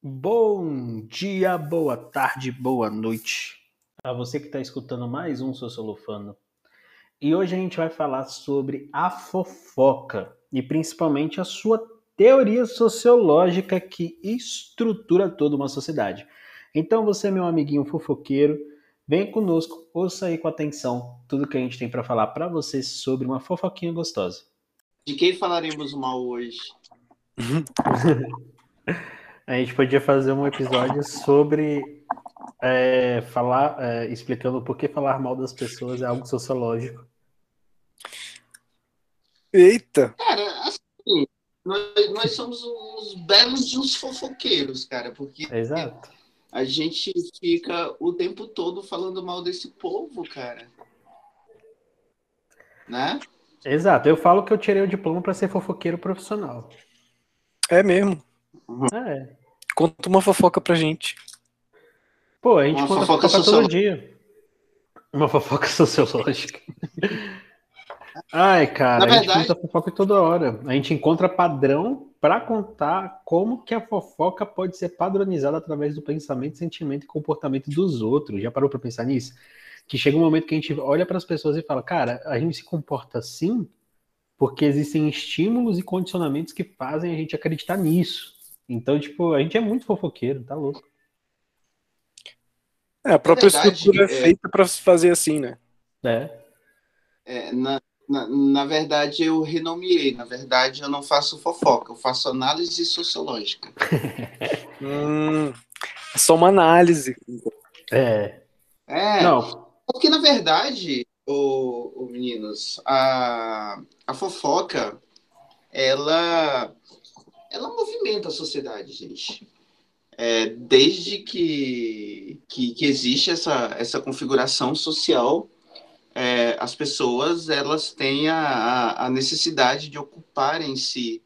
Bom dia, boa tarde, boa noite a você que está escutando mais um Sociolofano. E hoje a gente vai falar sobre a fofoca e principalmente a sua teoria sociológica que estrutura toda uma sociedade. Então você, meu amiguinho fofoqueiro, vem conosco, ouça aí com atenção tudo que a gente tem para falar para você sobre uma fofoquinha gostosa. De quem falaremos mal hoje? A gente podia fazer um episódio sobre é, falar, é, explicando por que falar mal das pessoas é algo sociológico. Eita! Cara, assim, nós, nós somos uns belos de uns fofoqueiros, cara, porque Exato. a gente fica o tempo todo falando mal desse povo, cara. Né? Exato. Eu falo que eu tirei o diploma para ser fofoqueiro profissional. É mesmo. É. Conta uma fofoca pra gente. Pô, a gente Uma conta fofoca fofoca todo dia. Uma fofoca sociológica. Ai, cara, Na a gente conta fofoca toda hora. A gente encontra padrão para contar como que a fofoca pode ser padronizada através do pensamento, sentimento e comportamento dos outros. Já parou para pensar nisso? Que chega um momento que a gente olha para as pessoas e fala, cara, a gente se comporta assim porque existem estímulos e condicionamentos que fazem a gente acreditar nisso. Então, tipo, a gente é muito fofoqueiro, tá louco. É, a própria verdade, estrutura é é- feita pra se fazer assim, né? É. É, na, na, na verdade, eu renomeei. Na verdade, eu não faço fofoca, eu faço análise sociológica. Hum, é só uma análise. É. É, Não, Porque, na verdade, o, o meninos, a, a fofoca, ela, ela movimenta a sociedade, gente. É, desde que, que, que existe essa, essa configuração social, é, as pessoas elas têm a, a- a necessidade de ocuparem-se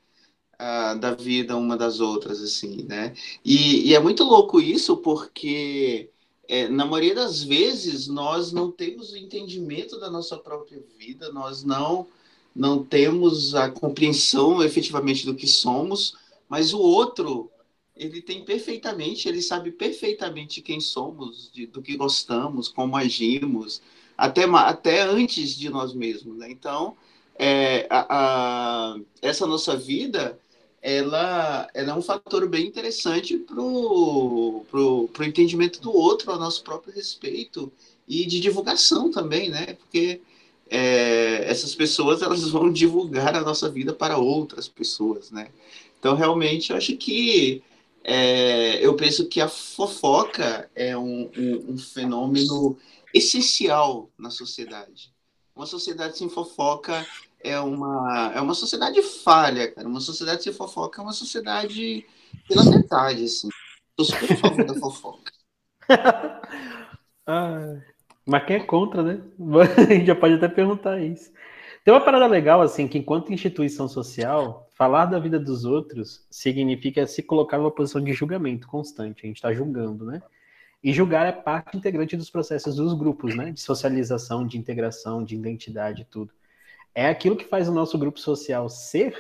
ah, da vida uma das outras, assim, né? E, e é muito louco isso, porque é, na maioria das vezes nós não temos o entendimento da nossa própria vida, nós não não temos a compreensão efetivamente do que somos, mas o outro ele tem perfeitamente, ele sabe perfeitamente quem somos, de- do que gostamos, como agimos, até até antes de nós mesmos, né? Então é, a- a- essa nossa vida ela, ela é um fator bem interessante pro, pro entendimento do outro a nosso próprio respeito e de divulgação também, né? Porque é, essas pessoas elas vão divulgar a nossa vida para outras pessoas, né? Então realmente eu acho que é, eu penso que a fofoca é um, um, um fenômeno essencial na sociedade. Uma sociedade sem fofoca é uma, é uma sociedade falha, cara. Uma sociedade sem fofoca é uma sociedade pela metade, assim. Tô super a favor da fofoca. Ah, mas quem é contra, né? A gente já pode até perguntar isso. Tem uma parada legal, assim, que enquanto instituição social, falar da vida dos outros significa se colocar numa posição de julgamento constante. A gente está julgando, né? E julgar é parte integrante dos processos dos grupos, né? De socialização, de integração, de identidade tudo. É aquilo que faz o nosso grupo social ser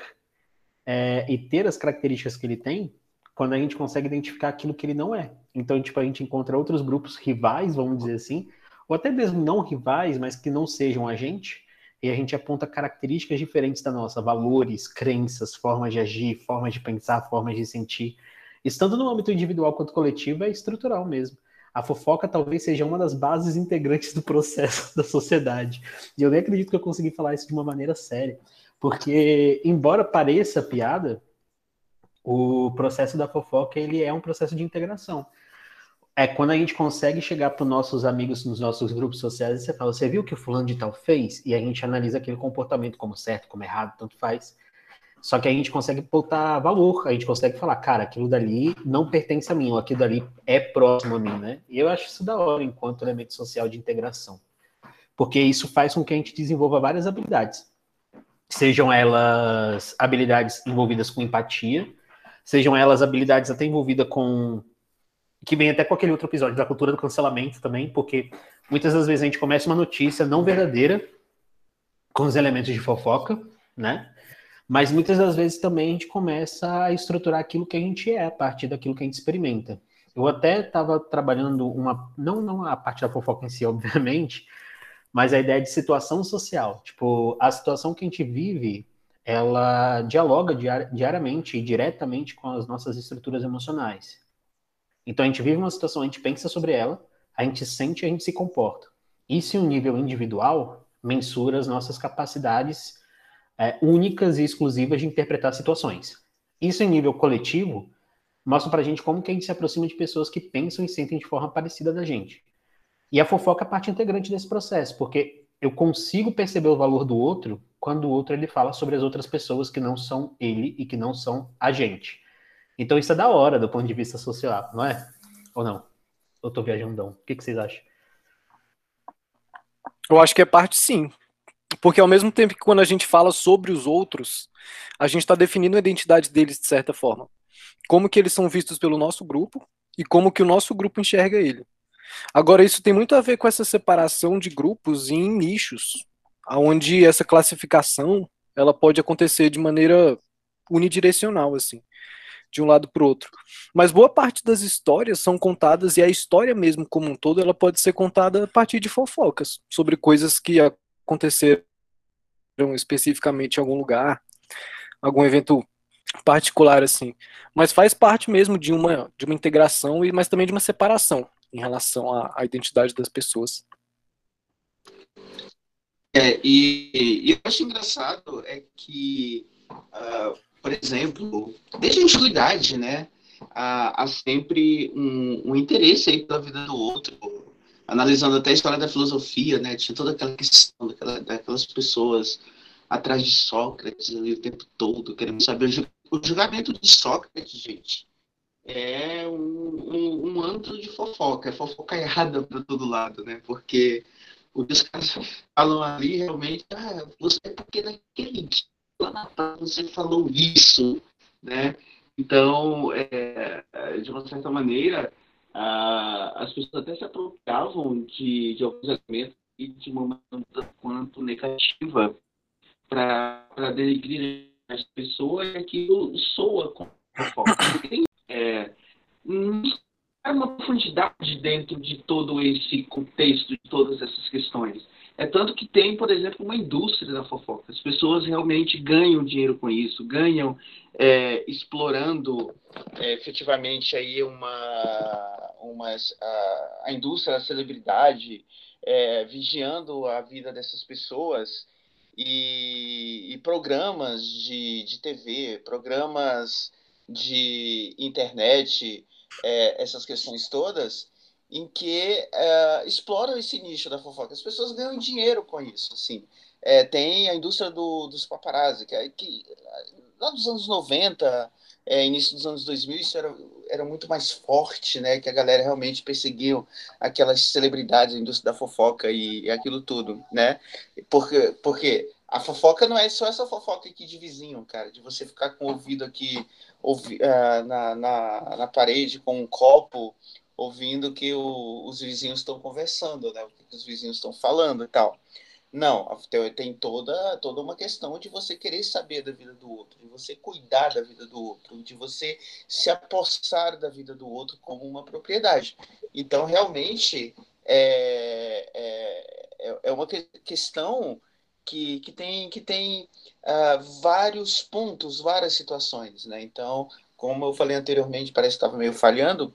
é, e ter as características que ele tem quando a gente consegue identificar aquilo que ele não é. Então, tipo, a gente encontra outros grupos rivais, vamos dizer assim, ou até mesmo não rivais, mas que não sejam a gente, e a gente aponta características diferentes da nossa, valores, crenças, formas de agir, formas de pensar, formas de sentir. Estando no âmbito individual quanto coletivo, é estrutural mesmo. A fofoca talvez seja uma das bases integrantes do processo da sociedade. E eu nem acredito que eu consegui falar isso de uma maneira séria. Porque, embora pareça piada, o processo da fofoca ele é um processo de integração. É quando a gente consegue chegar para os nossos amigos nos nossos grupos sociais e você fala, você viu o que o fulano de tal fez? E a gente analisa aquele comportamento como certo, como errado, tanto faz. Só que a gente consegue botar valor, a gente consegue falar, cara, aquilo dali não pertence a mim, ou aquilo dali é próximo a mim, né? E eu acho isso da hora enquanto elemento social de integração. Porque isso faz com que a gente desenvolva várias habilidades. Sejam elas habilidades envolvidas com empatia, sejam elas habilidades até envolvidas com. Que vem até com aquele outro episódio da cultura do cancelamento também, porque muitas das vezes a gente começa uma notícia não verdadeira com os elementos de fofoca, né? Mas muitas das vezes também a gente começa a estruturar aquilo que a gente é a partir daquilo que a gente experimenta. Eu até estava trabalhando uma, não, não a parte da fofoca em si, obviamente, mas a ideia de situação social. Tipo, a situação que a gente vive, ela dialoga diariamente e diretamente com as nossas estruturas emocionais. Então a gente vive uma situação, a gente pensa sobre ela, a gente sente e a gente se comporta. Isso em um nível individual mensura as nossas capacidades é, únicas e exclusivas de interpretar situações. Isso em nível coletivo mostra pra gente como que a gente se aproxima de pessoas que pensam e sentem de forma parecida da gente. E a fofoca é parte integrante desse processo, porque eu consigo perceber o valor do outro quando o outro ele fala sobre as outras pessoas que não são ele e que não são a gente. Então isso é da hora do ponto de vista social, não é? Ou não? Eu tô viajando. O que, que vocês acham? Eu acho que é parte sim. Porque ao mesmo tempo que quando a gente fala sobre os outros, a gente está definindo a identidade deles de certa forma. Como que eles são vistos pelo nosso grupo e como que o nosso grupo enxerga ele. Agora, isso tem muito a ver com essa separação de grupos em nichos, onde essa classificação ela pode acontecer de maneira unidirecional, assim, de um lado para o outro. Mas boa parte das histórias são contadas, e a história mesmo como um todo, ela pode ser contada a partir de fofocas, sobre coisas que aconteceram especificamente em algum lugar, algum evento particular assim, mas faz parte mesmo de uma de uma integração e mas também de uma separação em relação à, à identidade das pessoas. É, e, e eu acho engraçado é que, uh, por exemplo, desde a antiguidade, né, há, há sempre um, um, interesse aí pela vida do outro, analisando até a história da filosofia, né, tinha toda aquela questão daquela, daquelas pessoas atrás de Sócrates ali o tempo todo, querendo saber o, julgamento de Sócrates, gente, é um, um, um antro de fofoca, é fofoca errada para todo lado, né? Porque os caras falam ali realmente, ah, você é porque naquele dia lá na você falou isso, né? Então, é, de uma certa maneira, ah, as pessoas até se apropriavam de, de alguns elementos e de uma maneira quanto negativa para denegrir as pessoas e aquilo soa com fofoca. É, uma profundidade dentro de todo esse contexto, de todas essas questões. É tanto que tem, por exemplo, uma indústria da fofoca. As pessoas realmente ganham dinheiro com isso, ganham é, explorando é, efetivamente aí uma, uma a, a, indústria da celebridade, é, vigiando a vida dessas pessoas e, e programas de, de TV, programas de internet, é, essas questões todas, em que é, exploram esse nicho da fofoca. As pessoas ganham dinheiro com isso, assim. É, tem a indústria do, dos paparazzi, que, é, que lá dos anos 90, é, início dos anos 2000, isso era, era muito mais forte, né? Que a galera realmente perseguiu aquelas celebridades da indústria da fofoca e, e aquilo tudo, né? Porque, porque a fofoca não é só essa fofoca aqui de vizinho, cara, de você ficar com o ouvido aqui ouvi, uh, na, na, na parede com um copo, ouvindo que o, os vizinhos estão conversando, né? O que os vizinhos estão falando e tal. Não, tem toda, toda uma questão de você querer saber da vida do outro, de você cuidar da vida do outro, de você se apossar da vida do outro como uma propriedade. Então, realmente, é, é, é, é uma questão que, que tem, que tem uh, vários pontos, várias situações, né? Então, como eu falei anteriormente, parece que estava meio falhando,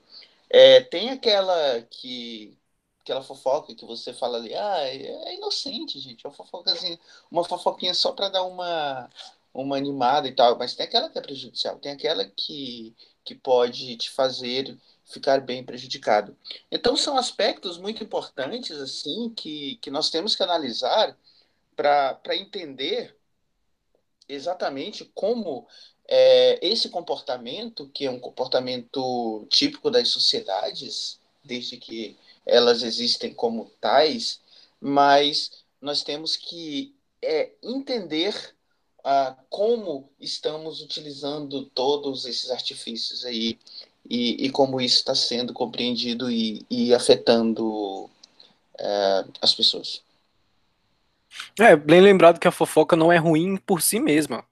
é, tem aquela que aquela fofoca que você fala ali, ah, é, inocente, gente, é uma fofocazinha, uma fofoquinha só para dar uma uma animada e tal, mas tem aquela que é prejudicial, tem aquela que, que pode te fazer ficar bem prejudicado. Então são aspectos muito importantes assim que, que nós temos que analisar para entender exatamente como é, esse comportamento, que é um comportamento típico das sociedades, desde que elas existem como tais, mas nós temos que é, entender ah, como estamos utilizando todos esses artifícios aí e, e como isso está sendo compreendido e, e afetando é, as pessoas. É, bem lembrado que a fofoca não é ruim por si mesma.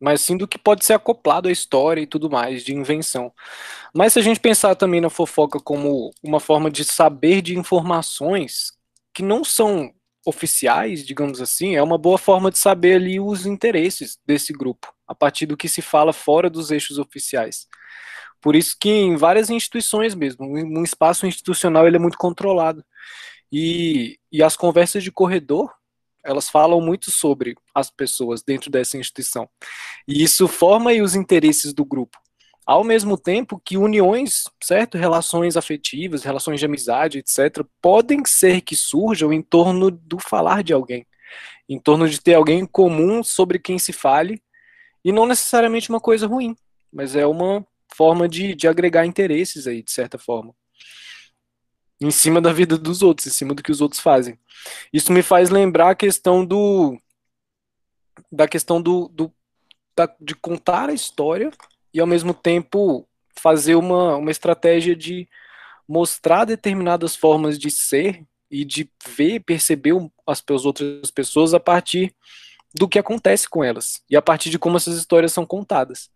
Mas sim do que pode ser acoplado à história e tudo mais, de invenção. Mas se a gente pensar também na fofoca como uma forma de saber de informações que não são oficiais, digamos assim, é uma boa forma de saber ali os interesses desse grupo, a partir do que se fala fora dos eixos oficiais. Por isso que em várias instituições mesmo, um espaço institucional ele é muito controlado. E, e as conversas de corredor, elas falam muito sobre as pessoas dentro dessa instituição. E isso forma os interesses do grupo. Ao mesmo tempo que uniões, certo? Relações afetivas, relações de amizade, etc., podem ser que surjam em torno do falar de alguém, em torno de ter alguém em comum sobre quem se fale, e não necessariamente uma coisa ruim, mas é uma forma de, de agregar interesses aí, de certa forma. Em cima da vida dos outros, em cima do que os outros fazem. Isso me faz lembrar a questão do. da questão do. do da, de contar a história e ao mesmo tempo fazer uma, uma estratégia de mostrar determinadas formas de ser e de ver, perceber as, as outras pessoas a partir do que acontece com elas e a partir de como essas histórias são contadas.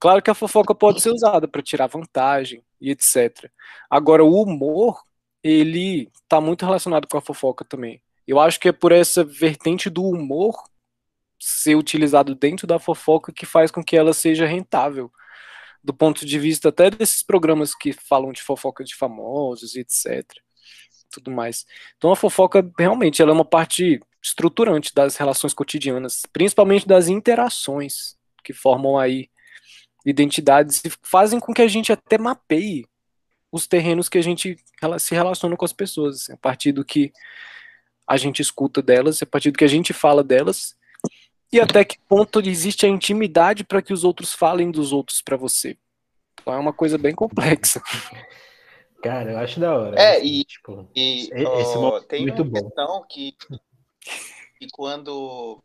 Claro que a fofoca pode ser usada para tirar vantagem e etc. Agora, o humor, ele está muito relacionado com a fofoca também. Eu acho que é por essa vertente do humor ser utilizado dentro da fofoca que faz com que ela seja rentável. Do ponto de vista até desses programas que falam de fofoca de famosos e etc. Tudo mais. Então a fofoca realmente ela é uma parte estruturante das relações cotidianas, principalmente das interações que formam aí identidades e fazem com que a gente até mapeie os terrenos que a gente se relaciona com as pessoas, assim, a partir do que a gente escuta delas, a partir do que a gente fala delas, e até que ponto existe a intimidade para que os outros falem dos outros para você. Então é uma coisa bem complexa. Cara, eu acho da hora. É, assim, e, tipo, e esse oh, tem muito uma bom. questão que, que quando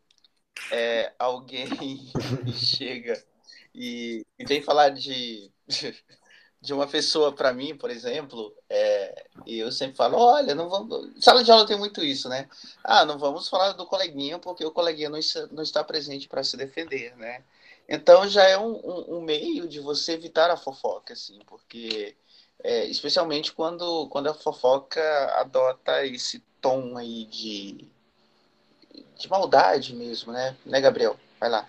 é, alguém chega e, e vem falar de, de uma pessoa para mim, por exemplo, é, e eu sempre falo, olha, não vamos. Sala de aula tem muito isso, né? Ah, não vamos falar do coleguinha porque o coleguinha não está, não está presente para se defender, né? Então já é um, um, um, meio de você evitar a fofoca, assim, porque é, especialmente quando, quando a fofoca adota esse tom aí de, de maldade mesmo, né? Né, Gabriel? Vai lá.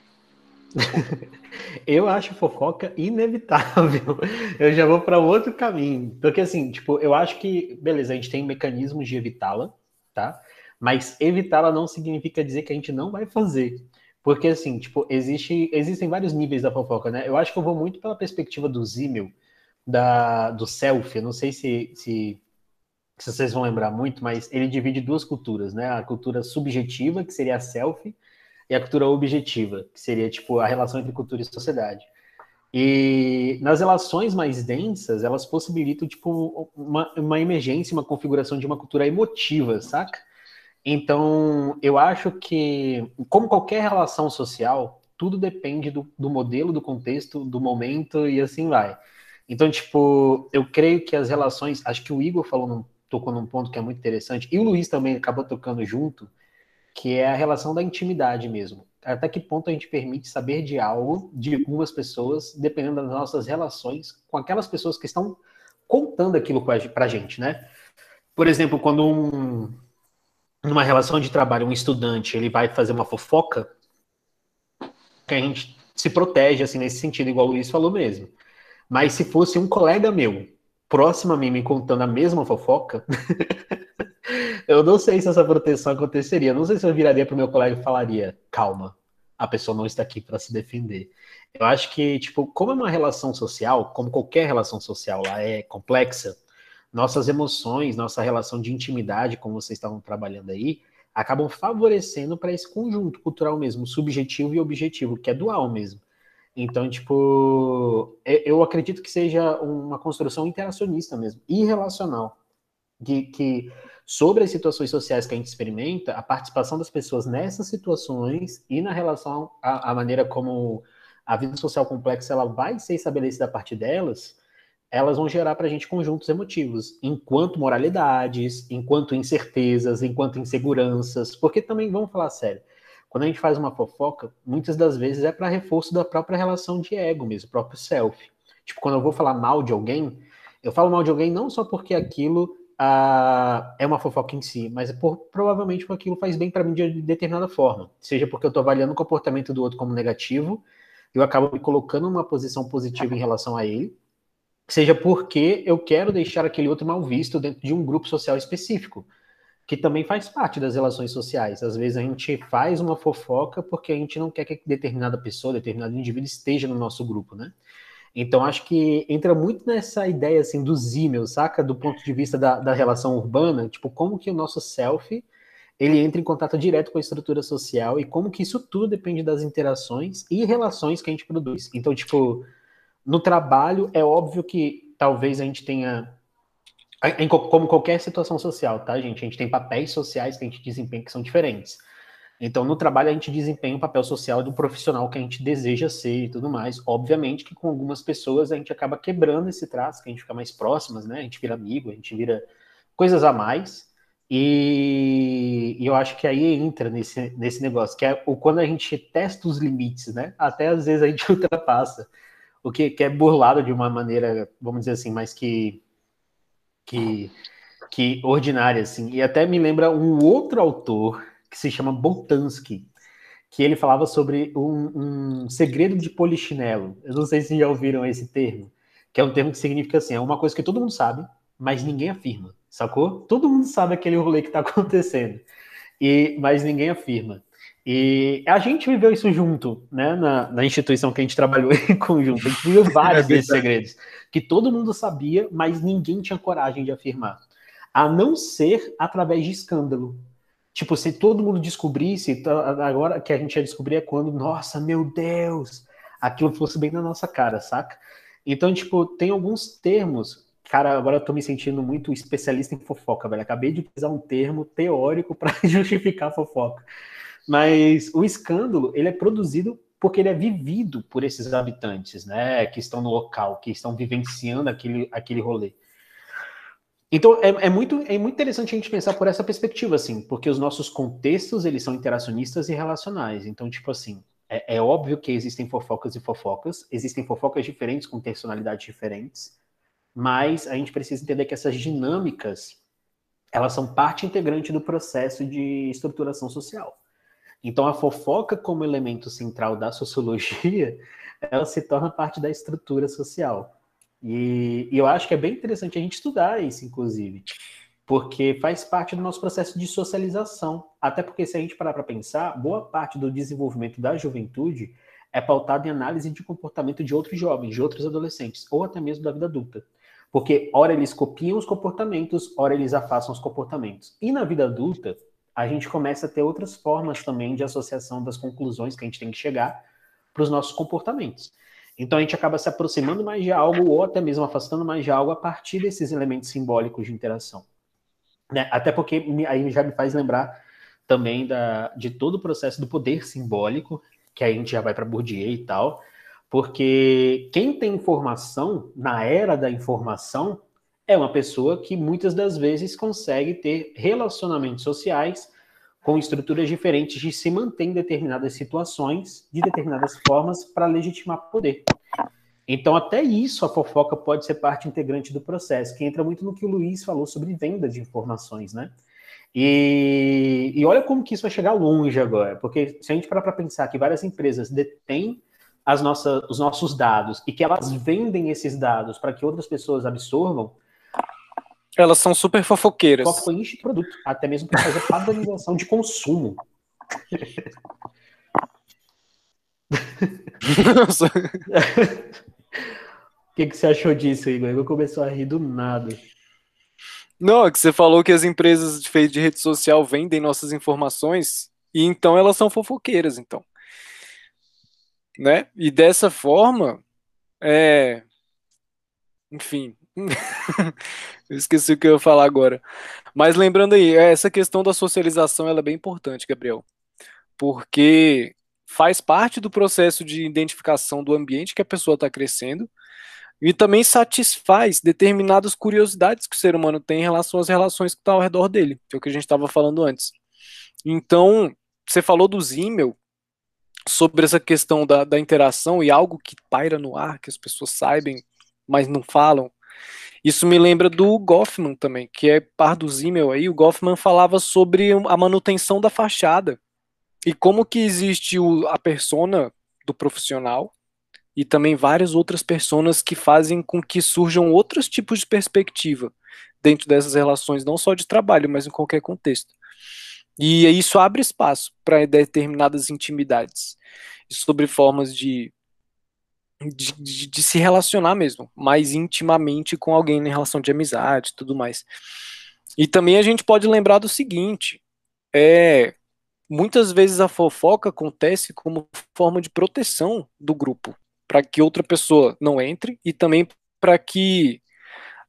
Eu acho fofoca inevitável. Eu já vou para outro caminho. Porque assim, tipo, eu acho que, beleza, a gente tem mecanismos de evitá-la, tá? Mas evitá-la não significa dizer que a gente não vai fazer. Porque assim, tipo, existe, existem vários níveis da fofoca, né? Eu acho que eu vou muito pela perspectiva do Zimmel, da, do self. Eu não sei se, se, se vocês vão lembrar muito, mas ele divide duas culturas, né? A cultura subjetiva, que seria a self, e a cultura objetiva, que seria tipo a relação entre cultura e sociedade. E nas relações mais densas, elas possibilitam tipo uma, uma emergência, uma configuração de uma cultura emotiva, saca? Então, eu acho que, como qualquer relação social, tudo depende do, do modelo, do contexto, do momento e assim vai. Então, tipo, eu creio que as relações, acho que o Igor falou num, tocou num ponto que é muito interessante, e o Luiz também acabou tocando junto, que é a relação da intimidade mesmo. Até que ponto a gente permite saber de algo de algumas pessoas, dependendo das nossas relações com aquelas pessoas que estão contando aquilo para gente, né? Por exemplo, quando um, numa relação de trabalho um estudante ele vai fazer uma fofoca, que a gente se protege assim nesse sentido, igual o Luiz falou mesmo. Mas se fosse um colega meu próximo a mim me contando a mesma fofoca, eu não sei se essa proteção aconteceria. Não sei se eu viraria para o meu colega e falaria: calma, a pessoa não está aqui para se defender. Eu acho que, tipo, como é uma relação social, como qualquer relação social lá é complexa, nossas emoções, nossa relação de intimidade, como vocês estavam trabalhando aí, acabam favorecendo para esse conjunto cultural mesmo, subjetivo e objetivo, que é dual mesmo. Então, tipo, eu acredito que seja uma construção interacionista mesmo, irrelacional, de que sobre as situações sociais que a gente experimenta, a participação das pessoas nessas situações e na relação à, à maneira como a vida social complexa ela vai ser estabelecida a partir delas, elas vão gerar para a gente conjuntos emotivos, enquanto moralidades, enquanto incertezas, enquanto inseguranças, porque também, vamos falar sério, quando a gente faz uma fofoca, muitas das vezes é para reforço da própria relação de ego mesmo, próprio self. Tipo, quando eu vou falar mal de alguém, eu falo mal de alguém não só porque aquilo ah, é uma fofoca em si, mas por, provavelmente porque aquilo faz bem para mim de determinada forma. Seja porque eu estou avaliando o comportamento do outro como negativo, eu acabo me colocando numa posição positiva em relação a ele, seja porque eu quero deixar aquele outro mal visto dentro de um grupo social específico, que também faz parte das relações sociais. Às vezes a gente faz uma fofoca porque a gente não quer que determinada pessoa, determinado indivíduo esteja no nosso grupo, né? Então, acho que entra muito nessa ideia, assim, dos e-mails, saca? Do ponto de vista da, da relação urbana, tipo, como que o nosso self, ele entra em contato direto com a estrutura social e como que isso tudo depende das interações e relações que a gente produz. Então, tipo, no trabalho, é óbvio que talvez a gente tenha em, como qualquer situação social, tá, gente? A gente tem papéis sociais que a gente desempenha que são diferentes. Então, no trabalho, a gente desempenha o papel social do profissional que a gente deseja ser e tudo mais. Obviamente que com algumas pessoas a gente acaba quebrando esse traço, que a gente fica mais próximas, né? A gente vira amigo, a gente vira coisas a mais. E, e eu acho que aí entra nesse, nesse negócio, que é o, quando a gente testa os limites, né? Até às vezes a gente ultrapassa. O que, que é burlado de uma maneira, vamos dizer assim, mais que, que, que ordinária, assim. E até me lembra um outro autor que se chama Boltanski, que ele falava sobre um, um, segredo de polichinelo. Eu não sei se já ouviram esse termo, que é um termo que significa assim, é uma coisa que todo mundo sabe, mas ninguém afirma, sacou? Todo mundo sabe aquele rolê que está acontecendo, e mas ninguém afirma. E a gente viveu isso junto, né, na, na instituição que a gente trabalhou em conjunto. A gente viveu vários é desses segredos, que todo mundo sabia, mas ninguém tinha coragem de afirmar. A não ser através de escândalo. Tipo, se todo mundo descobrisse, agora que a gente ia descobrir é quando, nossa, meu Deus, aquilo fosse bem na nossa cara, saca? Então, tipo, tem alguns termos. Cara, agora eu tô me sentindo muito especialista em fofoca, velho. Acabei de utilizar um termo teórico para justificar a fofoca. Mas o escândalo, ele é produzido porque ele é vivido por esses habitantes, né, que estão no local, que estão vivenciando aquele, aquele rolê. Então, é, é, muito, é muito interessante a gente pensar por essa perspectiva, assim, porque os nossos contextos, eles são interacionistas e relacionais. Então, tipo assim, é, é óbvio que existem fofocas e fofocas, existem fofocas diferentes com personalidades diferentes, mas a gente precisa entender que essas dinâmicas, elas são parte integrante do processo de estruturação social. Então, a fofoca como elemento central da sociologia, ela se torna parte da estrutura social. E, e eu acho que é bem interessante a gente estudar isso, inclusive, porque faz parte do nosso processo de socialização. Até porque, se a gente parar para pensar, boa parte do desenvolvimento da juventude é pautado em análise de comportamento de outros jovens, de outros adolescentes, ou até mesmo da vida adulta. Porque, ora, eles copiam os comportamentos, ora, eles afastam os comportamentos. E na vida adulta, a gente começa a ter outras formas também de associação das conclusões que a gente tem que chegar para os nossos comportamentos. Então a gente acaba se aproximando mais de algo ou até mesmo afastando mais de algo a partir desses elementos simbólicos de interação. Né? Até porque aí já me faz lembrar também da, de todo o processo do poder simbólico, que a gente já vai para Bourdieu e tal, porque quem tem informação na era da informação é uma pessoa que muitas das vezes consegue ter relacionamentos sociais com estruturas diferentes de se manter em determinadas situações, de determinadas formas, para legitimar poder. Então, até isso, a fofoca pode ser parte integrante do processo, que entra muito no que o Luiz falou sobre venda de informações, né? E, e olha como que isso vai chegar longe agora, porque se a gente parar para pensar que várias empresas detêm as nossas, os nossos dados e que elas vendem esses dados para que outras pessoas absorvam, elas são super fofoqueiras. Fofoca enche de produto, até mesmo para fazer padronização de consumo. Nossa. O que, que você achou disso, Igor? Igor começou a rir do nada. Não, é que você falou que as empresas de de rede social vendem nossas informações e então elas são fofoqueiras, então. Né? E dessa forma, é... enfim, eu esqueci o que eu ia falar agora. Mas lembrando aí, essa questão da socialização ela é bem importante, Gabriel. Porque faz parte do processo de identificação do ambiente que a pessoa está crescendo e também satisfaz determinadas curiosidades que o ser humano tem em relação às relações que estão tá ao redor dele, que é o que a gente estava falando antes. Então, você falou do Zimmel, sobre essa questão da, da interação e algo que paira no ar, que as pessoas sabem, mas não falam. Isso me lembra do Goffman também, que é par do Zimmel aí. O Goffman falava sobre a manutenção da fachada e como que existe o, a persona do profissional e também várias outras personas que fazem com que surjam outros tipos de perspectiva dentro dessas relações, não só de trabalho, mas em qualquer contexto. E isso abre espaço para determinadas intimidades, sobre formas de, de, de, de, se relacionar mesmo, mais intimamente com alguém em relação de amizade e tudo mais. E também a gente pode lembrar do seguinte: é, muitas vezes a fofoca acontece como forma de proteção do grupo, para que outra pessoa não entre e também para que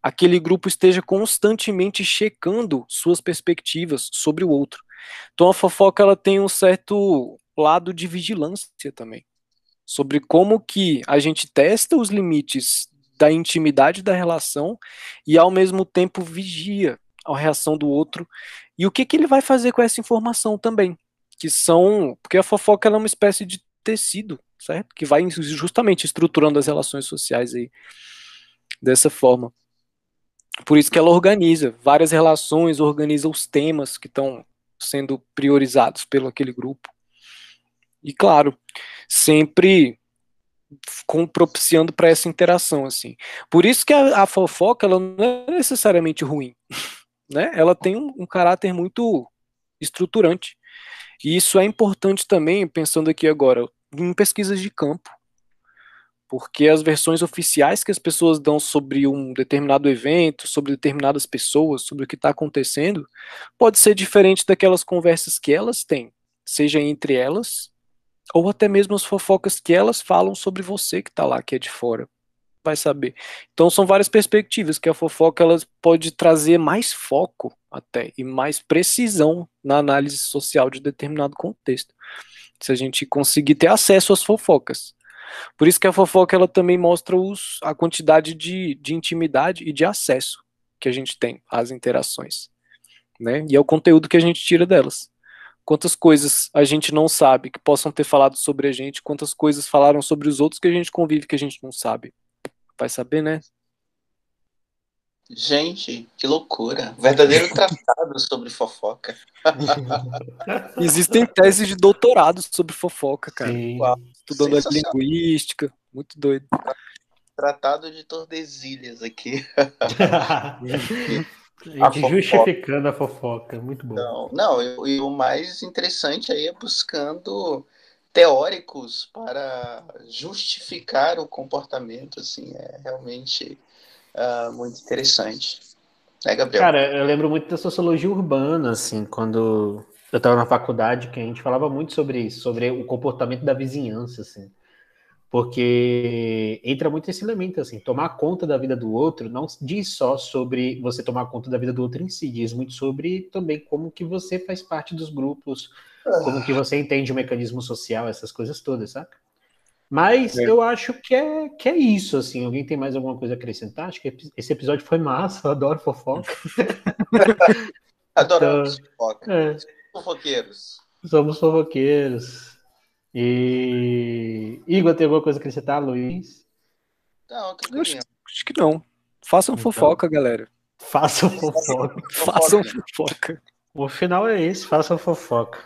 aquele grupo esteja constantemente checando suas perspectivas sobre o outro. Então a fofoca ela tem um certo lado de vigilância também, sobre como que a gente testa os limites da intimidade da relação e ao mesmo tempo vigia a reação do outro e o que que ele vai fazer com essa informação também, que são, porque a fofoca é uma espécie de tecido, certo? Que vai justamente estruturando as relações sociais aí dessa forma. Por isso que ela organiza várias relações, organiza os temas que estão sendo priorizados pelo aquele grupo. E claro, sempre com, propiciando para essa interação assim. Por isso que a, a, fofoca ela não é necessariamente ruim, né? Ela tem um, um caráter muito estruturante. E isso é importante também, pensando aqui agora, em pesquisas de campo porque as versões oficiais que as pessoas dão sobre um determinado evento, sobre determinadas pessoas, sobre o que está acontecendo, pode ser diferente daquelas conversas que elas têm, seja entre elas, ou até mesmo as fofocas que elas falam sobre você que está lá, que é de fora. Vai saber. Então são várias perspectivas que a fofoca ela pode trazer mais foco até e mais precisão na análise social de determinado contexto. Se a gente conseguir ter acesso às fofocas. Por isso que a fofoca ela também mostra os, a quantidade de, de intimidade e de acesso que a gente tem às interações. Né? E é o conteúdo que a gente tira delas. Quantas coisas a gente não sabe que possam ter falado sobre a gente, quantas coisas falaram sobre os outros que a gente convive que a gente não sabe. Vai saber, né? Gente, que loucura. Verdadeiro tratado sobre fofoca. Existem teses de doutorado sobre fofoca, cara. Uau, estudando a linguística. Muito doido. Tratado de Tordesilhas aqui. a justificando a fofoca. Muito bom. Não, não e o mais interessante aí é buscando teóricos para justificar o comportamento, assim, é realmente uh, muito interessante. Né, Gabriel? Cara, eu lembro muito da sociologia urbana, assim, quando eu estava na faculdade, que a gente falava muito sobre isso, sobre o comportamento da vizinhança, assim. Porque entra muito esse elemento, assim, tomar conta da vida do outro não diz só sobre você tomar conta da vida do outro em si, diz muito sobre também como que você faz parte dos grupos, como que você entende o mecanismo social, essas coisas todas, sabe? Mas é. eu acho que é, que é isso, assim. Alguém tem mais alguma coisa a acrescentar? Acho que esse episódio foi massa, eu adoro fofoca. Adoramos então, fofoca. É. Fofoqueiros. Somos fofoqueiros. E. Igor, tem alguma coisa a acrescentar, Luiz? Não, acho, acho, que não. Façam então, fofoca, galera. Façam fofoca. façam fofoca. O final é esse, façam fofoca.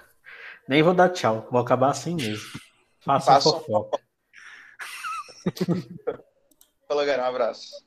Nem vou dar tchau, vou acabar assim mesmo. Façam fofoca. Falou, galera. Um abraço.